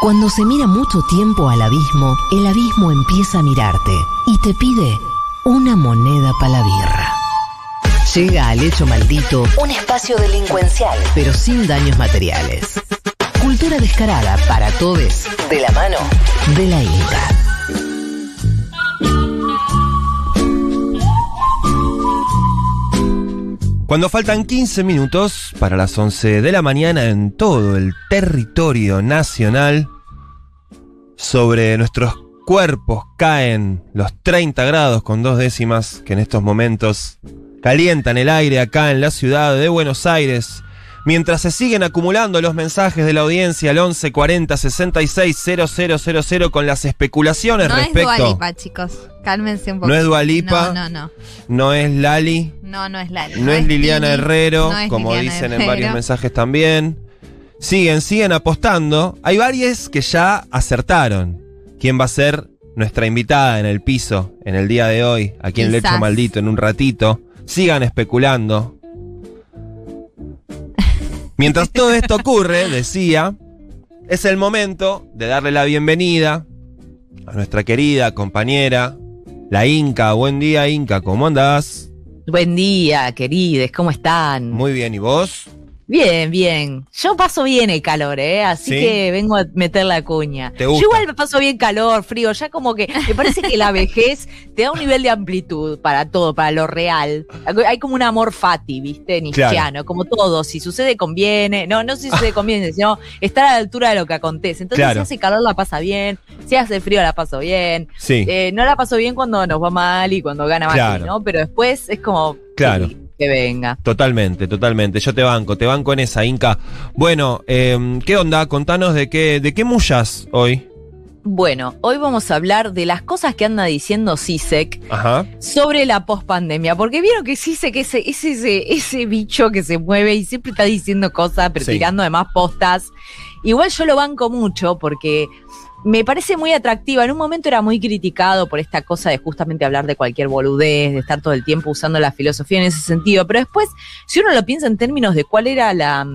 Cuando se mira mucho tiempo al abismo, el abismo empieza a mirarte y te pide una moneda para la birra. Llega al hecho maldito un espacio delincuencial, pero sin daños materiales. Cultura descarada para todos, de la mano de la Inca. Cuando faltan 15 minutos para las 11 de la mañana en todo el territorio nacional, sobre nuestros cuerpos caen los 30 grados con dos décimas que en estos momentos calientan el aire acá en la ciudad de Buenos Aires. Mientras se siguen acumulando los mensajes de la audiencia al 11 40 66 000 con las especulaciones No es respecto. Dualipa, chicos. Cálmense un poco. No es Dua Lipa. No, no, no. No es Lali. No, no es Lali. No es Liliana Herrero, no es como Liliana dicen en varios mensajes también. Siguen, siguen apostando. Hay varias que ya acertaron. ¿Quién va a ser nuestra invitada en el piso en el día de hoy? Aquí en el Quizás. Lecho Maldito, en un ratito. Sigan especulando. Mientras todo esto ocurre, decía, es el momento de darle la bienvenida a nuestra querida compañera, la Inca. Buen día, Inca, ¿cómo andás? Buen día, querides, ¿cómo están? Muy bien, ¿y vos? Bien, bien. Yo paso bien el calor, ¿eh? Así ¿Sí? que vengo a meter la cuña. ¿Te gusta? Yo igual me paso bien calor, frío, ya como que me parece que la vejez te da un nivel de amplitud para todo, para lo real. Hay como un amor fati, ¿viste? Nietzscheano, como todo. Si sucede, conviene. No, no si sucede, conviene, sino estar a la altura de lo que acontece. Entonces, Claro. si hace calor, la pasa bien. Si hace frío, la paso bien. Sí. Eh, no la paso bien cuando nos va mal y cuando gana Claro. ¿no? Pero después es como Claro. Que venga. Totalmente, totalmente. Yo te banco, te banco en esa, Inca. Bueno, eh, ¿qué onda? Contanos de qué, de qué mullas hoy. Bueno, hoy vamos a hablar de las cosas que anda diciendo Ajá. sobre la pospandemia, porque vieron que CISEC es ese, es ese, ese bicho que se mueve y siempre está diciendo cosas, pero Sí. tirando además postas. Igual yo lo banco mucho porque me parece muy atractiva. En un momento era muy criticado por esta cosa de justamente hablar de cualquier boludez, de estar todo el tiempo usando la filosofía en ese sentido, pero después, si uno lo piensa en términos de cuál era la...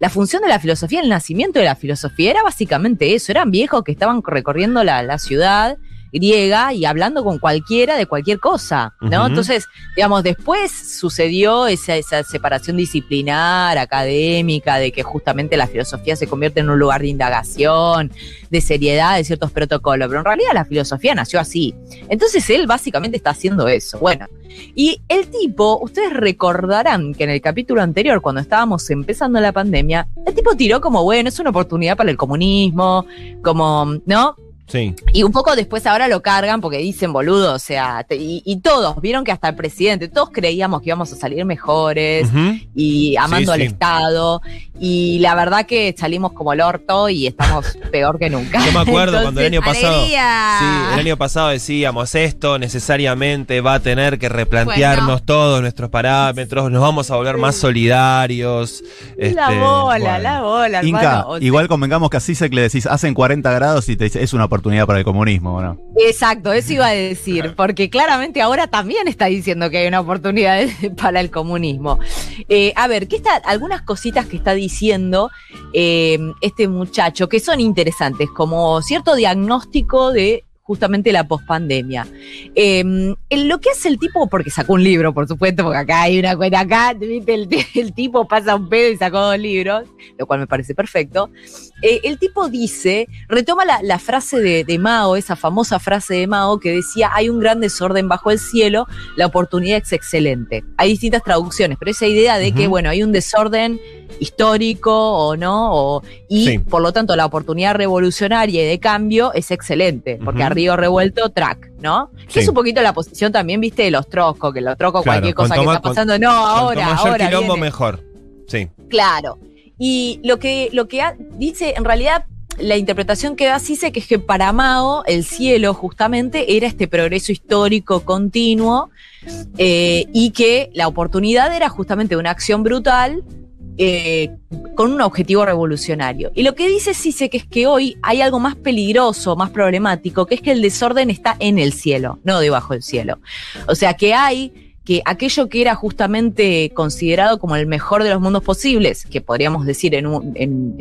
La función de la filosofía, el nacimiento de la filosofía era básicamente eso, eran viejos que estaban recorriendo la, la ciudad griega y hablando con cualquiera de cualquier cosa, ¿no? Entonces, digamos, después sucedió esa, esa separación disciplinar, académica, de que justamente la filosofía se convierte en un lugar de indagación, de seriedad, de ciertos protocolos, pero en realidad la filosofía nació así. Entonces él básicamente está haciendo eso. Bueno, y el tipo, ustedes recordarán que en el capítulo anterior, cuando estábamos empezando la pandemia, el tipo tiró como, bueno, es una oportunidad para el comunismo, como, ¿no? Sí. Y un poco después ahora lo cargan porque dicen boludo, o sea, te- y, y todos, vieron que hasta el presidente, todos creíamos que íbamos a salir mejores y amando Sí, al sí. Estado. Y la verdad que salimos como el orto y estamos peor que nunca. Yo me acuerdo cuando el año pasado. ¡Alegría! Sí, el año pasado decíamos esto necesariamente va a tener que replantearnos Bueno. todos nuestros parámetros, nos vamos a volver más solidarios. la este, bola, bueno. la bola, Inca, hermano. O sea, igual convengamos que a Sisek le decís, hacen 40 grados y te dice, es una oportunidad para el comunismo, ¿o ¿no? Exacto, eso iba a decir, porque claramente ahora también está diciendo que hay una oportunidad para el comunismo. Eh, a ver, ¿qué está? Algunas cositas que está diciendo eh, este muchacho que son interesantes, como cierto diagnóstico de justamente la pospandemia. Eh, en lo que hace el tipo, porque sacó un libro, por supuesto, porque acá hay una cuenta acá. El, el tipo pasa un pedo y sacó dos libros, lo cual me parece perfecto. Eh, el tipo dice, retoma la, la frase de, de Mao, esa famosa frase de Mao que decía, hay un gran desorden bajo el cielo, la oportunidad es excelente. Hay distintas traducciones, pero esa idea de que, bueno, hay un desorden histórico o no, o- y Sí. por lo tanto la oportunidad revolucionaria y de cambio es excelente, porque a río revuelto, track, ¿no? Que Sí. es un poquito la posición también, viste, de los troscos, que los troscos, Claro, cualquier cosa que más- está pasando, no, ahora, mayor ahora quilombo, viene. mejor. Sí. Claro. Y lo que, lo que ha- dice, en realidad, la interpretación que da dice que es que para Mao el cielo justamente era este progreso histórico continuo eh, y que la oportunidad era justamente una acción brutal eh, con un objetivo revolucionario. Y lo que dice Cise que es que hoy hay algo más peligroso, más problemático, que es que el desorden está en el cielo, no debajo del cielo. O sea que hay que aquello que era justamente considerado como el mejor de los mundos posibles, que podríamos decir en, un- en-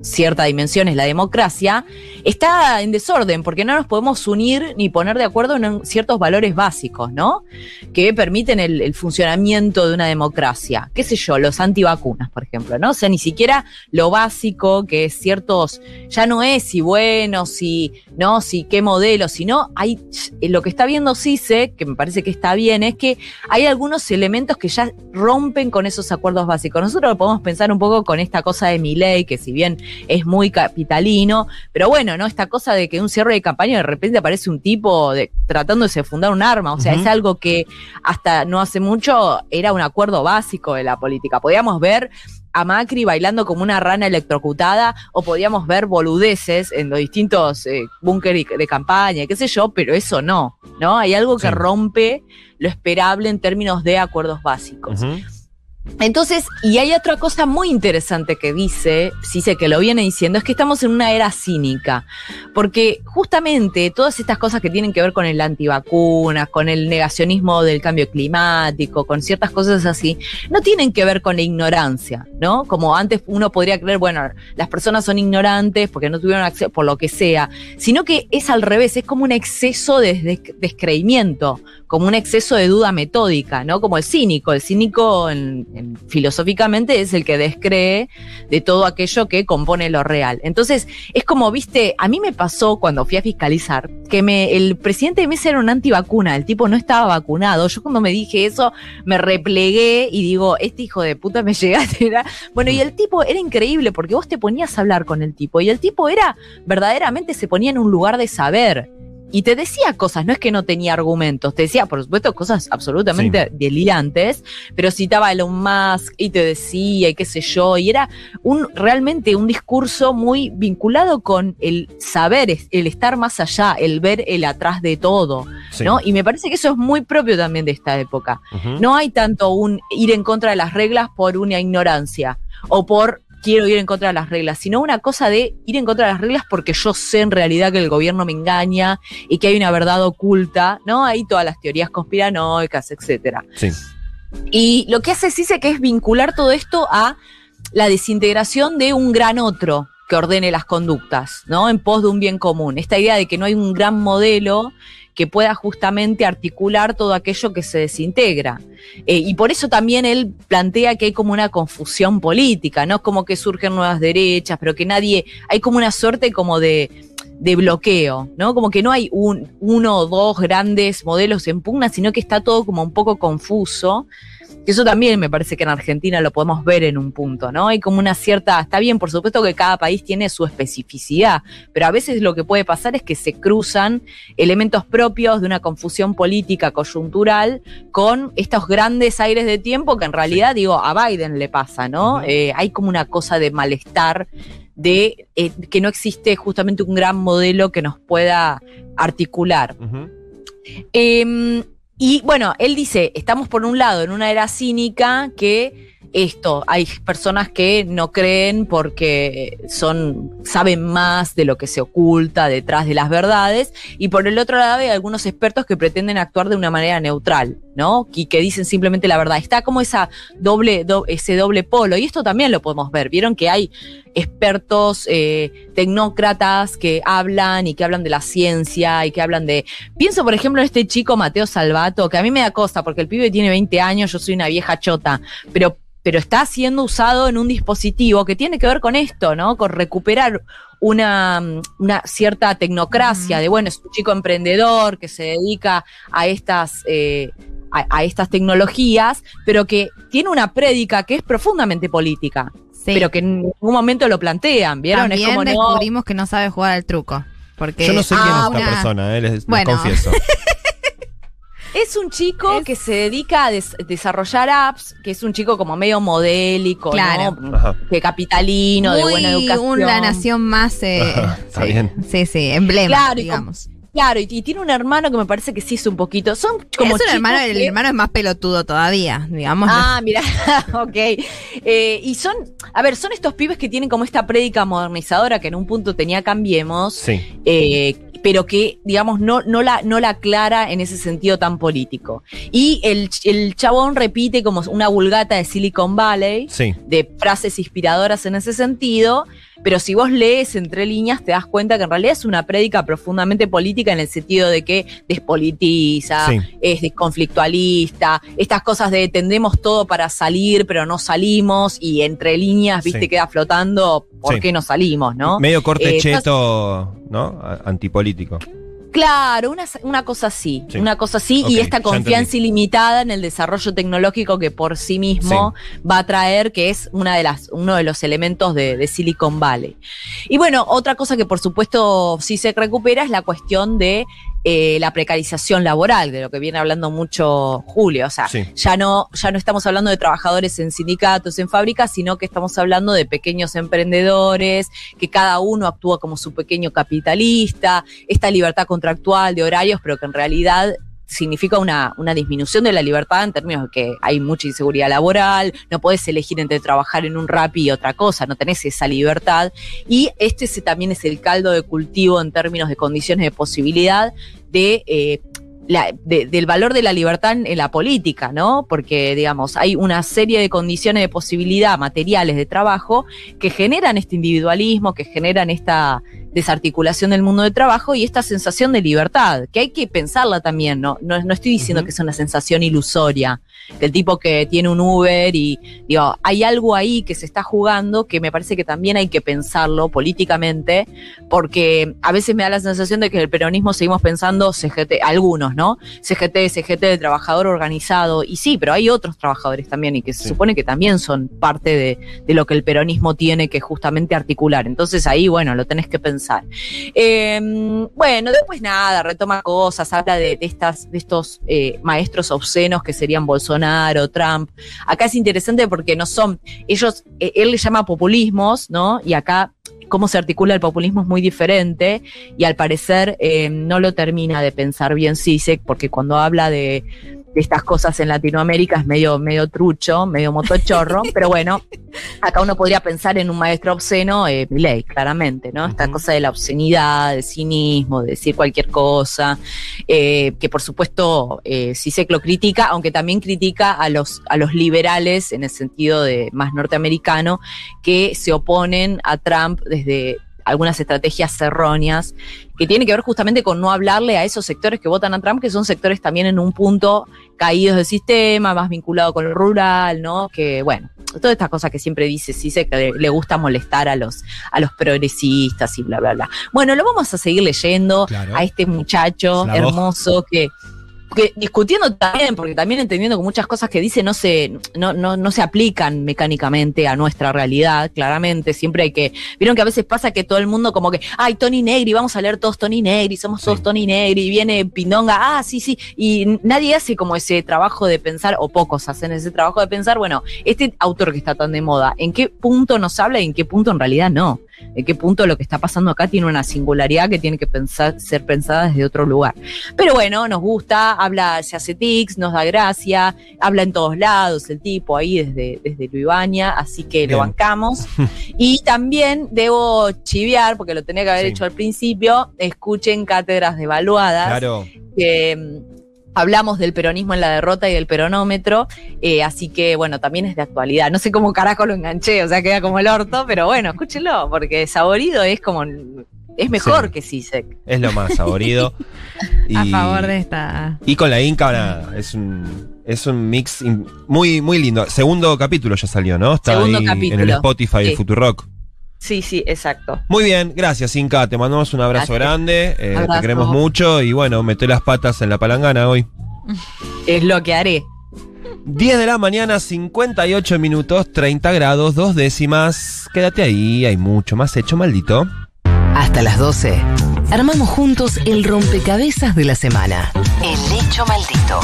cierta dimensión es la democracia, está en desorden porque no nos podemos unir ni poner de acuerdo en ciertos valores básicos, ¿no? Que permiten el, funcionamiento de una democracia. ¿Qué sé yo? Los antivacunas, por ejemplo, ¿no? O sea, ni siquiera lo básico, que es ciertos, ya no es si bueno, si no, si qué modelo, sino hay, lo que está viendo CICE, que me parece que está bien, es que hay algunos elementos que ya rompen con esos acuerdos básicos. Nosotros lo podemos pensar un poco con esta cosa de mi ley, que si bien es muy capitalino, pero bueno, ¿no? Esta cosa de que un cierre de campaña de repente aparece un tipo de, tratándose de fundar un arma, o sea, es algo que hasta no hace mucho era un acuerdo básico de la política. Podíamos ver a Macri bailando como una rana electrocutada o podíamos ver boludeces en los distintos eh, búnkeres de campaña, qué sé yo, pero eso no, ¿no? Hay algo que Sí. rompe lo esperable en términos de acuerdos básicos. Entonces, y hay otra cosa muy interesante que dice, sí sé que lo viene diciendo, es que estamos en una era cínica, porque justamente todas estas cosas que tienen que ver con el antivacunas, con el negacionismo del cambio climático, con ciertas cosas así, no tienen que ver con la ignorancia, ¿no? Como antes uno podría creer, bueno, las personas son ignorantes porque no tuvieron acceso, por lo que sea, sino que es al revés, es como un exceso de des- descreimiento, como un exceso de duda metódica, ¿no? Como el cínico. El cínico, en- en- filosóficamente, es el que descree de todo aquello que compone lo real. Entonces, es como, viste, a mí me pasó cuando fui a fiscalizar que el presidente de mesa era un antivacuna, el tipo no estaba vacunado. Yo cuando me dije eso, me replegué y digo, este hijo de puta me llegaste. Bueno, y el tipo era increíble porque vos te ponías a hablar con el tipo y el tipo era, verdaderamente se ponía en un lugar de saber. Y te decía cosas, no es que no tenía argumentos, te decía, por supuesto, cosas absolutamente delirantes, pero citaba a Elon Musk y te decía y qué sé yo, y era un realmente un discurso muy vinculado con el saber, el estar más allá, el ver el atrás de todo, Sí. ¿no? Y me parece que eso es muy propio también de esta época. No hay tanto un ir en contra de las reglas por una ignorancia o por quiero ir en contra de las reglas, sino una cosa de ir en contra de las reglas porque yo sé en realidad que el gobierno me engaña y que hay una verdad oculta, ¿no? Hay todas las teorías conspiranoicas, etcétera. Sí. Y lo que hace CICE que es vincular todo esto a la desintegración de un gran otro que ordene las conductas, ¿no? En pos de un bien común. Esta idea de que no hay un gran modelo que pueda justamente articular todo aquello que se desintegra. Eh, y por eso también él plantea que hay como una confusión política, ¿no? Como que surgen nuevas derechas, pero que nadie, hay como una suerte como de, de bloqueo, ¿no? Como que no hay un, uno o dos grandes modelos en pugna, sino que está todo como un poco confuso. Que eso también me parece que en Argentina lo podemos ver en un punto, ¿no? Hay como una cierta, está bien, por supuesto que cada país tiene su especificidad, pero a veces lo que puede pasar es que se cruzan elementos propios de una confusión política coyuntural con estos grandes aires de tiempo que en realidad, digo, a Biden le pasa, ¿no? Eh, hay como una cosa de malestar de eh, que no existe justamente un gran modelo que nos pueda articular. Eh, y bueno, él dice, estamos por un lado en una era cínica que esto, hay personas que no creen porque son, saben más de lo que se oculta detrás de las verdades, y por el otro lado hay algunos expertos que pretenden actuar de una manera neutral, ¿no? Y que dicen simplemente la verdad. Está como esa doble, do- ese doble polo, y esto también lo podemos ver. Vieron que hay expertos, eh, tecnócratas que hablan y que hablan de la ciencia y que hablan de Pienso, por ejemplo, en este chico Mateo Salvato, que a mí me da cosa porque el pibe tiene 20 años, yo soy una vieja chota, pero, pero está siendo usado en un dispositivo que tiene que ver con esto, ¿no? Con recuperar una, mm, una cierta tecnocracia de, bueno, es un chico emprendedor que se dedica a estas... eh, a, a estas tecnologías, pero que tiene una prédica que es profundamente política, Sí. pero que en ningún momento lo plantean, ¿vieron? También es como no, descubrimos que no sabe jugar al truco. Porque Yo no sé quién ah, es esta una- persona, eh, les, confieso. Es un chico Es- que se dedica a des- desarrollar apps, que es un chico como medio modélico, Claro. ¿no? Ajá. De capitalino, de buena educación. un- la nación más. eh, Ajá, está sí, bien. Sí, sí, emblema, Claro, y digamos. Claro, y, y tiene un hermano que me parece que sí es un poquito. Son como es un hermano, el hermano es más pelotudo todavía, digamos. Ah, mira, ok. Eh, y son, a ver, son estos pibes que tienen como esta prédica modernizadora que en un punto tenía Cambiemos, Sí. eh, pero que, digamos, no, no, la, no la aclara en ese sentido tan político. Y el, el chabón repite como una vulgata de Silicon Valley, Sí. de frases inspiradoras en ese sentido, pero si vos lees entre líneas te das cuenta que en realidad es una prédica profundamente política en el sentido de que despolitiza, Sí. es desconflictualista, estas cosas de tendremos todo para salir, pero no salimos, y entre líneas, viste, Sí. queda flotando, ¿por Sí. qué no salimos, no? Medio corte Eh, cheto, ¿no? Antipolítico. Claro, una, una cosa así, Sí. una cosa así, y esta confianza ilimitada en el desarrollo tecnológico que por sí mismo va a traer, que es una de las, uno de los elementos de, de Silicon Valley. Y bueno, otra cosa que por supuesto sí se recupera es la cuestión de eh, la precarización laboral, de lo que viene hablando mucho Julio. O sea, Sí. ya no, ya no estamos hablando de trabajadores en sindicatos, en fábricas, sino que estamos hablando de pequeños emprendedores, que cada uno actúa como su pequeño capitalista, esta libertad contractual de horarios, pero que en realidad significa una, una disminución de la libertad en términos de que hay mucha inseguridad laboral, no podés elegir entre trabajar en un rap y otra cosa, no tenés esa libertad. Y este es- también es el caldo de cultivo en términos de condiciones de posibilidad de... eh, la- de- del valor de la libertad en, la política, ¿no? Porque, digamos, hay una serie de condiciones de posibilidad materiales de trabajo que generan este individualismo, que generan esta desarticulación del mundo de trabajo y esta sensación de libertad, que hay que pensarla también, ¿no? No, no estoy diciendo que es una sensación ilusoria, del tipo que tiene un Uber y, digo, hay algo ahí que se está jugando que me parece que también hay que pensarlo políticamente, porque a veces me da la sensación de que el peronismo seguimos pensando CGT, algunos, ¿no? CGT, CGT de trabajador organizado, y sí, pero hay otros trabajadores también y que se Sí. supone que también son parte de, de lo que el peronismo tiene que justamente articular. Entonces ahí, bueno, lo tenés que pensar. Eh, bueno, después nada, retoma cosas, habla de, de estas, de estos eh, maestros obscenos que serían Bolsonaro, Trump. Acá es interesante porque no son, ellos, eh, él le llama populismos, ¿no? Y acá cómo se articula el populismo es muy diferente y al parecer eh, no lo termina de pensar bien Sisek porque cuando habla de, de estas cosas en Latinoamérica es medio, medio trucho, medio motochorro, pero bueno, acá uno podría pensar en un maestro obsceno, eh, Milei, claramente, ¿no? Esta cosa de la obscenidad, del cinismo, de decir cualquier cosa, eh, que por supuesto eh, Sisek lo critica, aunque también critica a los, a los liberales en el sentido de más norteamericano, que se oponen a Trump desde algunas estrategias erróneas, que tiene que ver justamente con no hablarle a esos sectores que votan a Trump, que son sectores también en un punto caídos del sistema, más vinculado con lo rural, ¿no? Que bueno, todas estas cosas que siempre dice Cise, que le, le gusta molestar a los, a los progresistas y bla, bla, bla. Bueno, lo vamos a seguir leyendo Claro. a este muchacho hermoso que que discutiendo también, porque también entendiendo que muchas cosas que dice no se, no, no, no se aplican mecánicamente a nuestra realidad, claramente. Siempre hay que. Vieron que a veces pasa que todo el mundo, como que, ay, Tony Negri, vamos a leer todos Tony Negri, somos todos Sí. Tony Negri, y viene Pindonga, ah, sí, sí. Y nadie hace como ese trabajo de pensar, o pocos hacen ese trabajo de pensar, bueno, este autor que está tan de moda, ¿en qué punto nos habla y en qué punto en realidad no? ¿En qué punto lo que está pasando acá tiene una singularidad que tiene que pensar, ser pensada desde otro lugar? Pero bueno, nos gusta, habla, se hace tics, nos da gracia, habla en todos lados el tipo ahí desde, desde así que Bien. lo bancamos. y también debo chiviar, porque lo tenía que haber Sí. hecho al principio, escuchen cátedras devaluadas Claro. que hablamos del peronismo en la derrota y del peronómetro, eh, así que bueno, también es de actualidad. No sé cómo carajo lo enganché, o sea, queda como el orto, pero bueno, escúchenlo, porque Saborido es como, es mejor Sí. que Sisek. Es lo más saborido. A favor de esta. Y con la Inca, nada, es un, es un mix muy, muy lindo. Segundo capítulo ya salió, ¿no? Está Segundo ahí en el capítulo, Spotify de sí. Futurock. Sí, sí, exacto. Muy bien, gracias Inca, te mandamos un abrazo Gracias. grande, eh, te queremos mucho y bueno, mete las patas en la palangana hoy. Es lo que haré. 10 de la mañana, 58 minutos, 30 grados, dos décimas. Quédate ahí, hay mucho más hecho, maldito. Hasta las 12. Armamos juntos el rompecabezas de la semana. El hecho maldito.